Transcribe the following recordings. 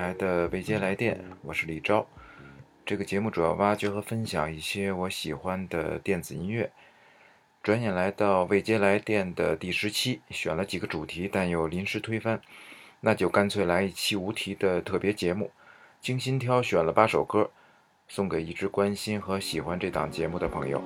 这里是九霄电台的未接来电，我是李昭。这个节目主要挖掘和分享一些我喜欢的电子音乐。转眼来到未接来电的第十期，选了几个主题，但又临时推翻，那就干脆来一期无题的特别节目。精心挑选了八首歌，送给一直关心和喜欢这档节目的朋友。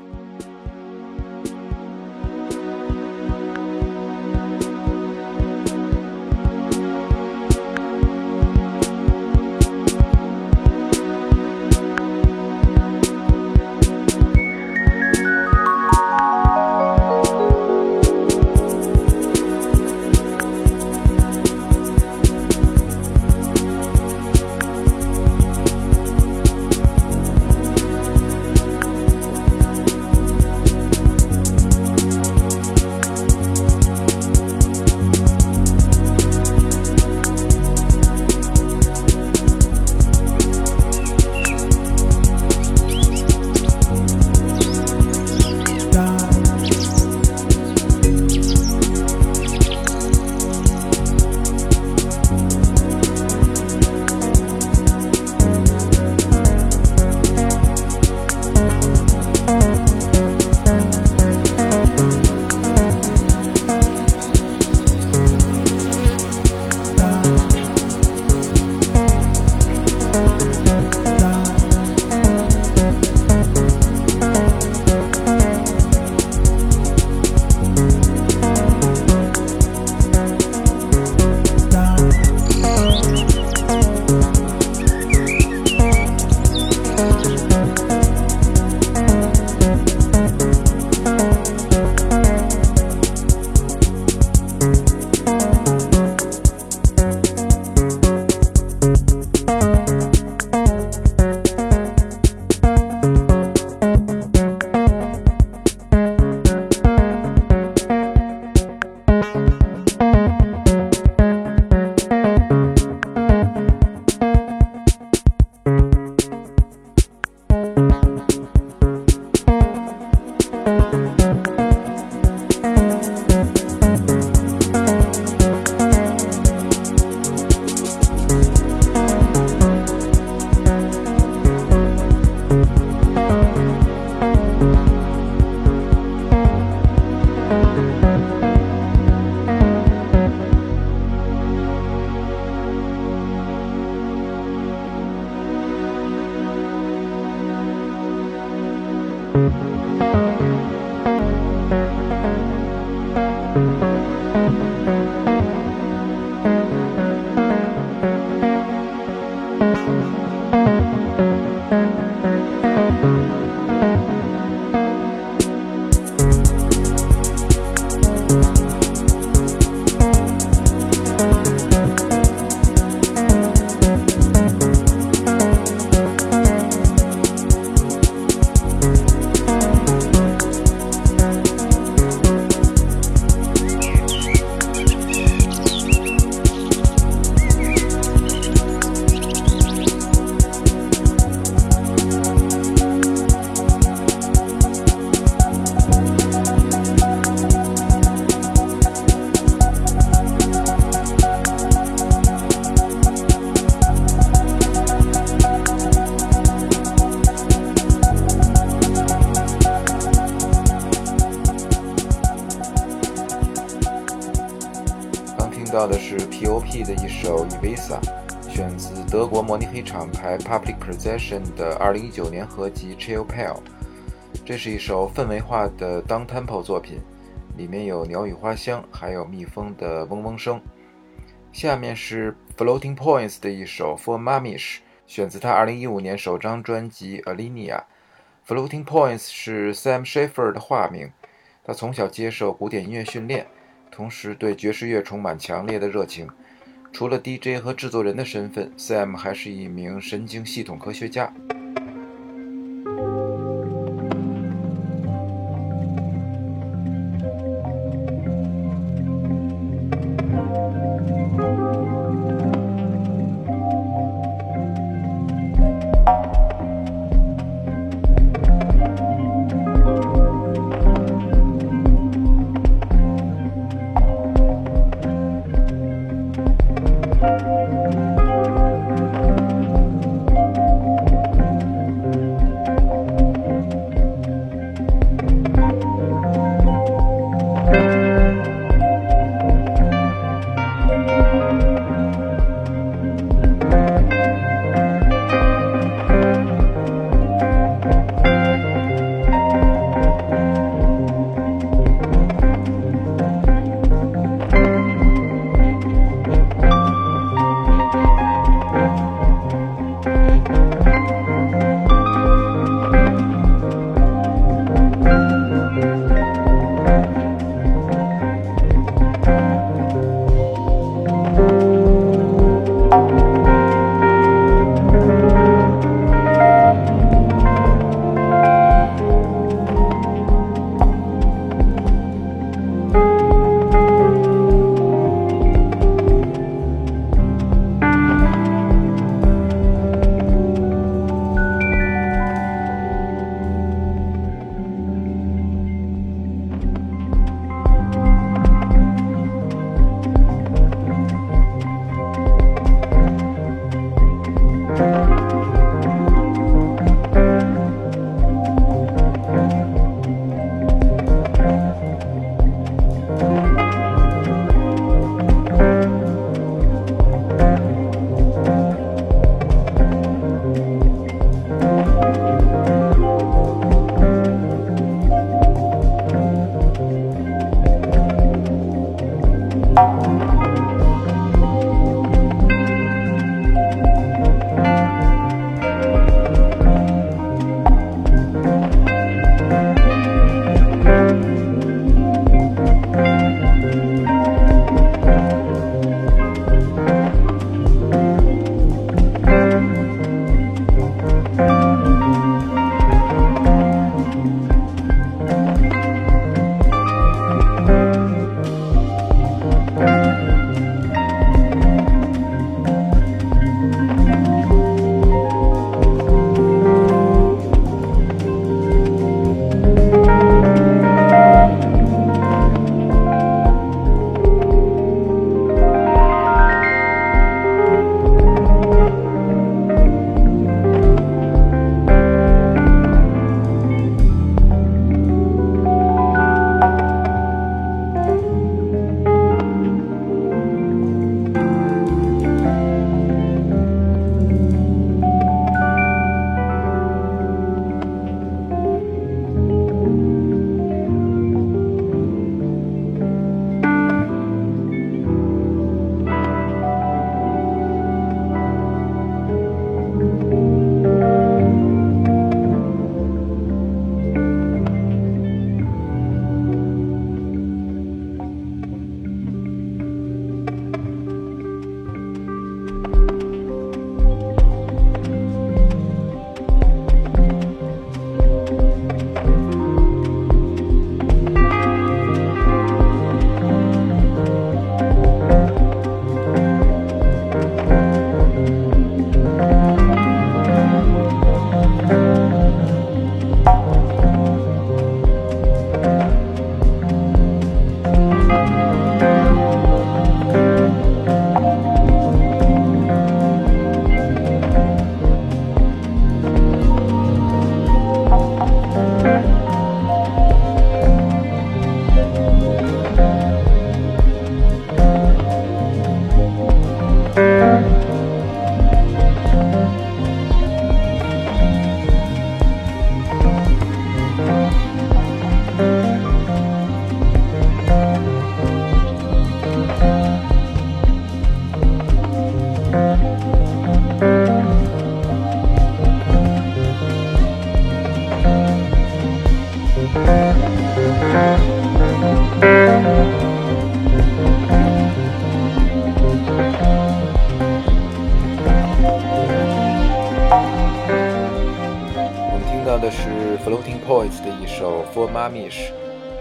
黑厂牌 Public Possession 的2019年合辑《Chill Pale》。这是一首氛围化的 down tempo 作品，里面有鸟语花香，还有蜜蜂的嗡嗡声。下面是 Floating Points 的一首《For Mamish》，选自他2015年首张专辑《Alinea》。Floating Points 是 Sam Schaefer 的化名，他从小接受古典音乐训练。同时，对爵士乐充满强烈的热情。除了 DJ 和制作人的身份，Sam 还是一名神经系统科学家。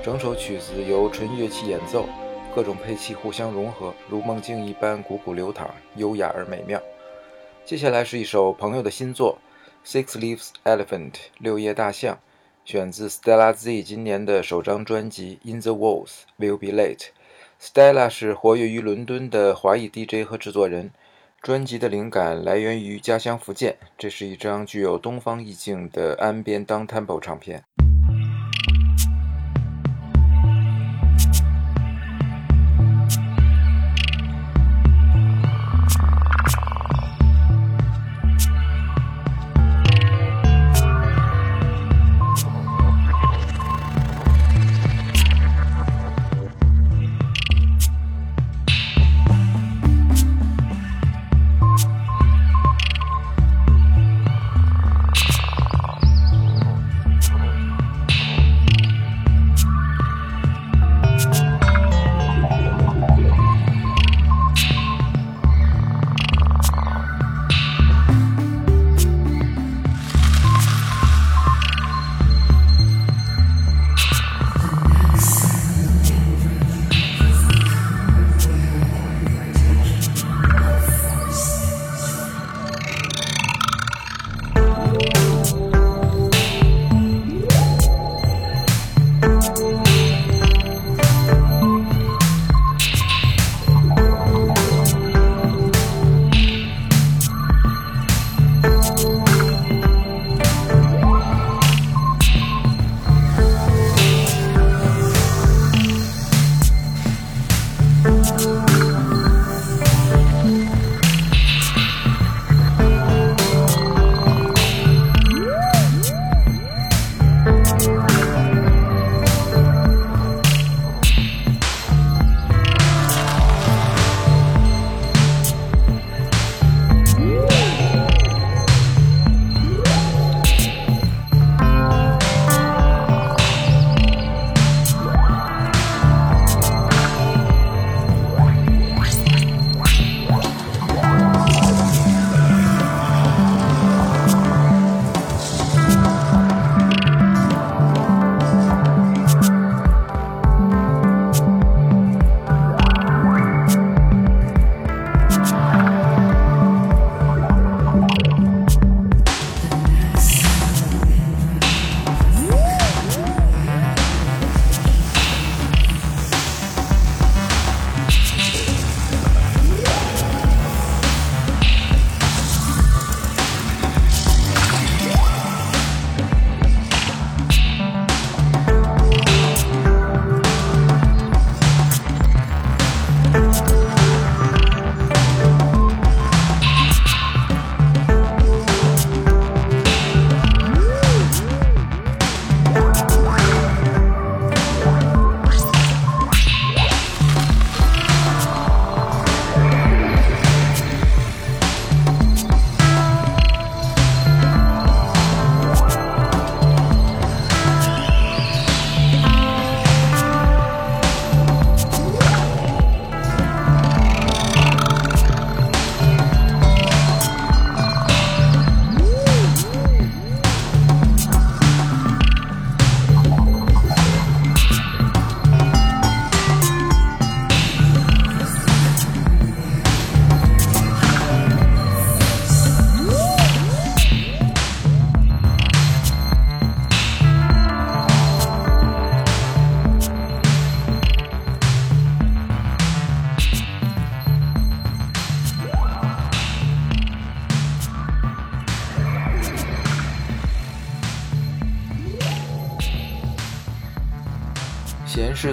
整首曲子由纯乐器演奏，各种配器互相融合，如梦境一般汩汩流淌，优雅而美妙。接下来是一首朋友的新作 Six Leaves Elephant 六叶大象，选自 Stella Z 今年的首张专辑 In the Walls Will Be Late。Stella 是活跃于伦敦的华裔 DJ 和制作人。专辑的灵感来源于家乡福建，这是一张具有东方意境的安边当 tempo 唱片。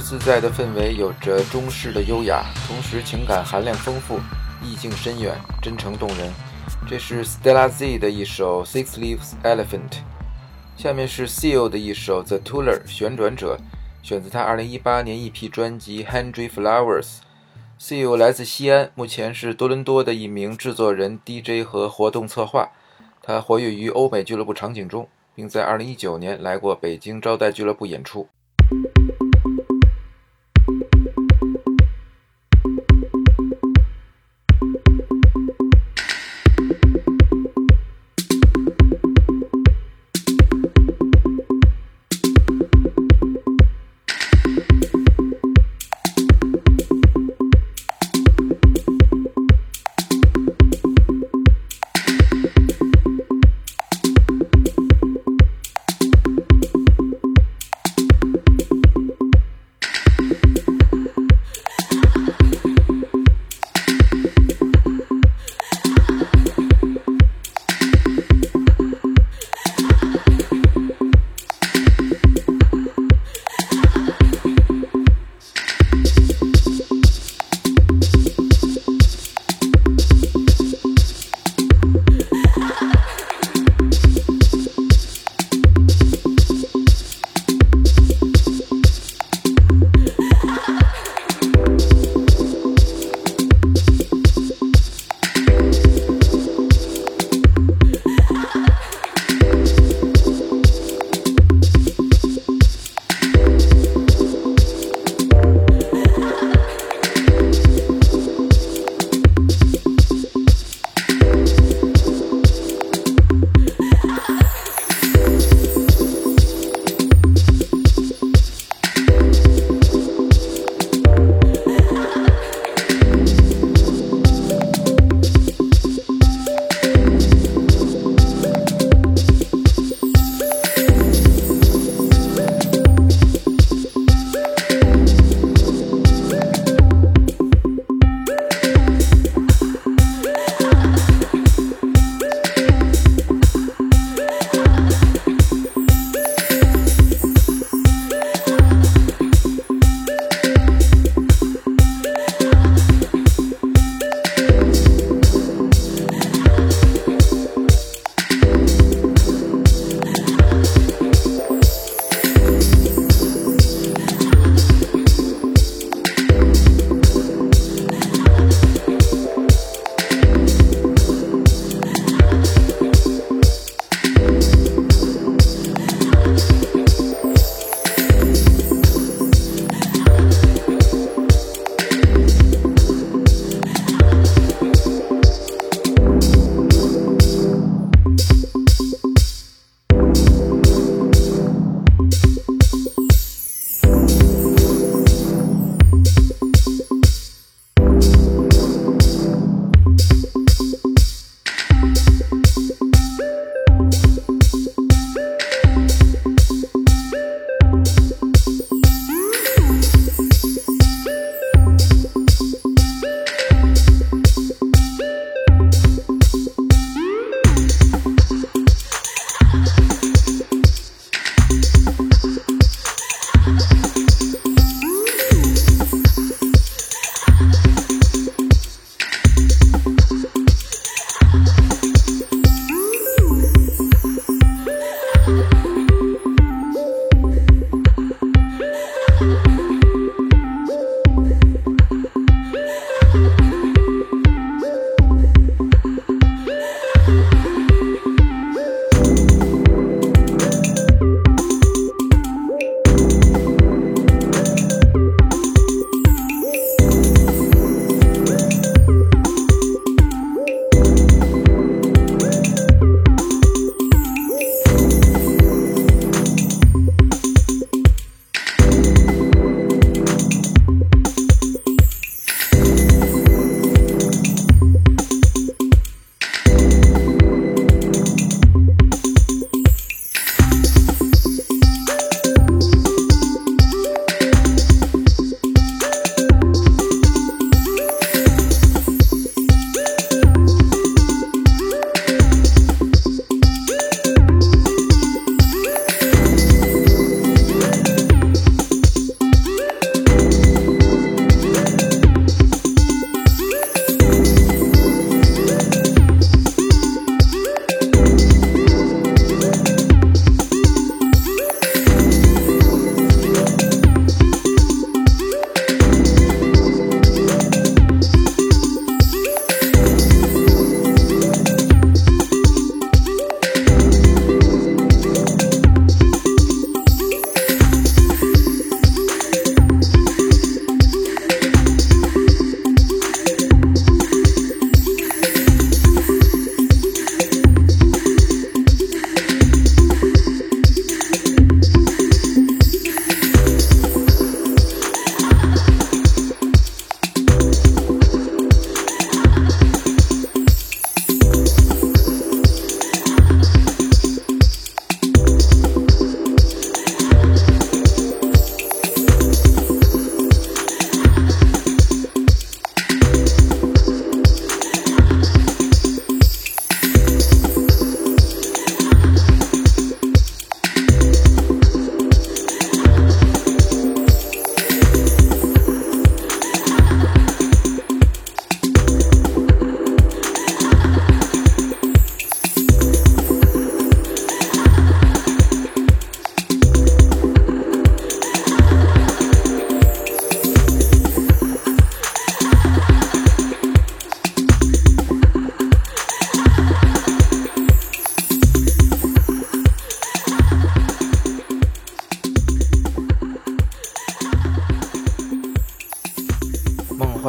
自在的氛围，有着中式的优雅，同时情感含量丰富，意境深远，真诚动人。这是 Stella Z 的一首 Six Leaves Elephant，下面是 Seal 的一首 The Tuller 旋转者，选自他2018年一批专辑 Henry Flowers。Seal 来自西安，目前是多伦多的一名制作人、DJ 和活动策划。他活跃于欧美俱乐部场景中，并在2019年来过北京招待俱乐部演出。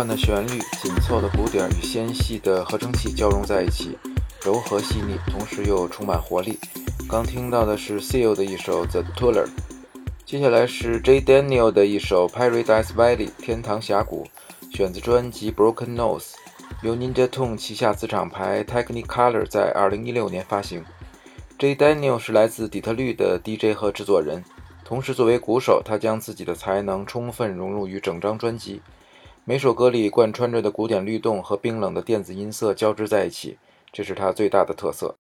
的旋律、紧凑的鼓点与纤细的合成器交融在一起，柔和细腻，同时又充满活力。刚听到的是 Seal 的一首《The Tuller》，接下来是 J Daniel 的一首《Paradise Valley》天堂峡谷，选自专辑《Broken Nose》，由 Ninja Tune 旗下子厂牌 Technicolor 在2016年发行。J Daniel 是来自底特律的 DJ 和制作人，同时作为鼓手，他将自己的才能充分融入于整张专辑。每首歌里贯穿着的古典律动和冰冷的电子音色交织在一起，这是他最大的特色。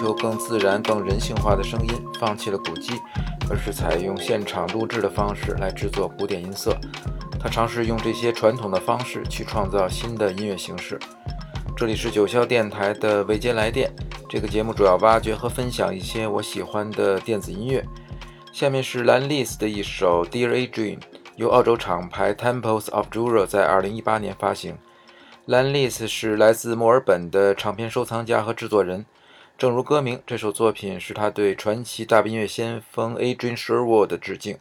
求更自然、更人性化的声音，放弃了鼓机，而是采用现场录制的方式来制作古典音色。他尝试用这些传统的方式去创造新的音乐形式。这里是九霄电台的未接来电，这个节目主要挖掘和分享一些我喜欢的电子音乐。下面是兰丽斯的一首《Dear Adrian》，由澳洲厂牌 Temples of Jura 在2018年发行。兰丽斯是来自墨尔本的唱片收藏家和制作人。正如歌名，这首作品是他对传奇大音乐先锋 Adrian Sherwood 的致敬。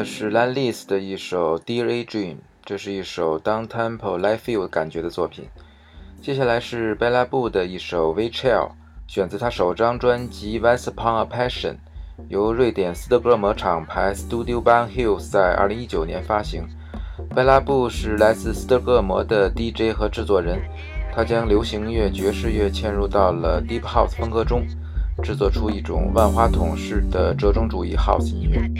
的是 Lan List 的一首《Dear A Dream》，这是一首 down tempo live feel 感觉的作品。接下来是 Bella Boo 的一首《v c h e l 选自他首张专辑《Once Upon a Passion》，由瑞典斯德哥尔摩厂牌 Studio Ban Hills 在2019年发行。Bella Boo 是来自斯德哥尔摩的 DJ 和制作人，他将流行乐、爵士乐嵌入到了 Deep House 风格中。制作出一种万花筒式的折中主义 house 音乐。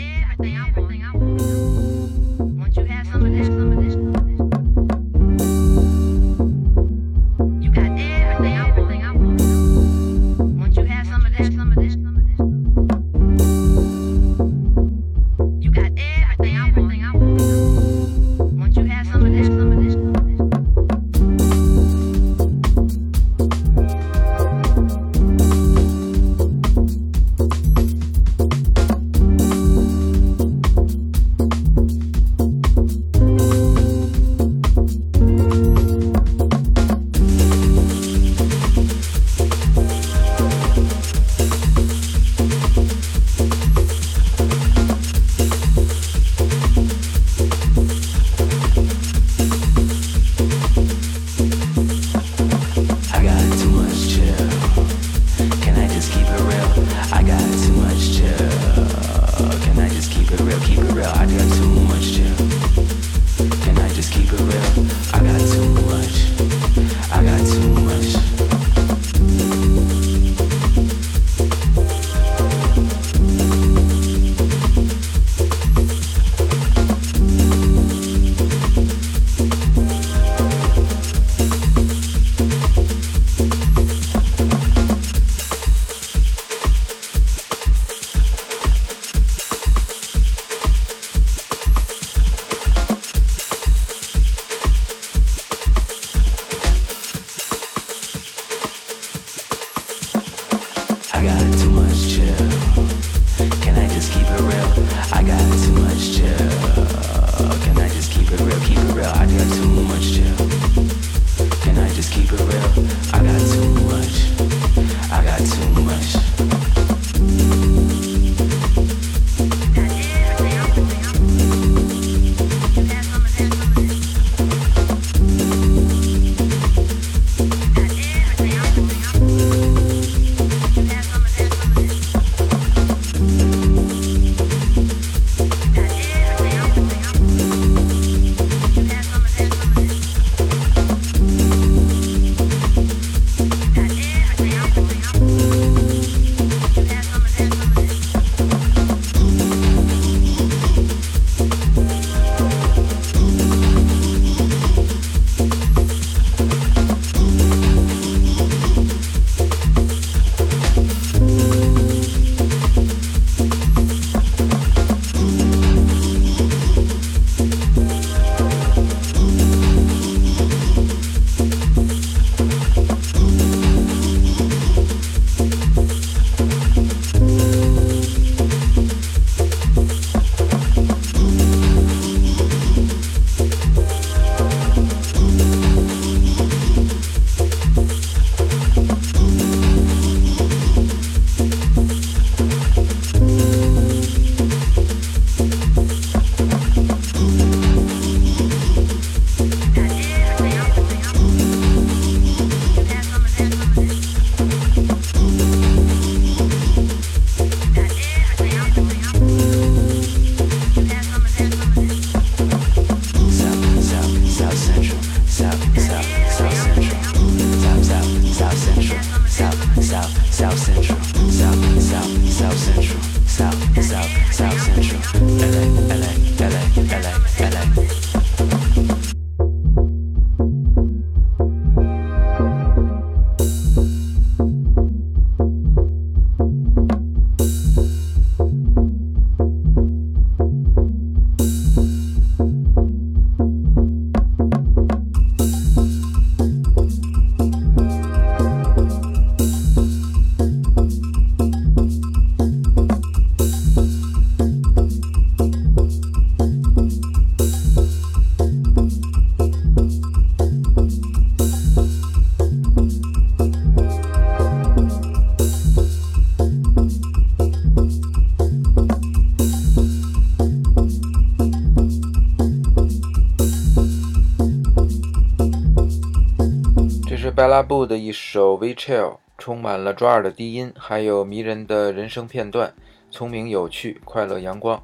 Bella Boo 的一首《v c h i l l 充满了抓耳的低音，还有迷人的人声片段，聪明有趣，快乐阳光。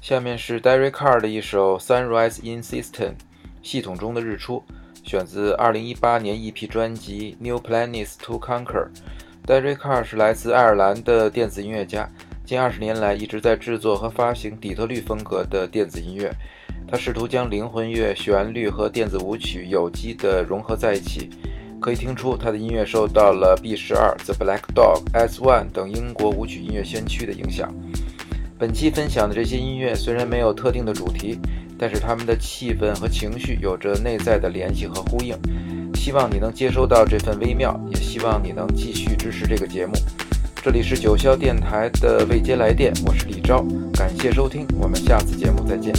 下面是 Derek Carr 的一首《Sunrise in System》，系统中的日出，选自2018年 EP 专辑《New Planets to Conquer》。Derek Carr 是来自爱尔兰的电子音乐家，近二十年来一直在制作和发行底特律风格的电子音乐。他试图将灵魂乐、旋律和电子舞曲有机地融合在一起。可以听出，他的音乐受到了 B 十二、The Black Dog、S One 等英国舞曲音乐先驱的影响。本期分享的这些音乐虽然没有特定的主题，但是他们的气氛和情绪有着内在的联系和呼应。希望你能接收到这份微妙，也希望你能继续支持这个节目。这里是九霄电台的未接来电，我是李昭，感谢收听，我们下次节目再见。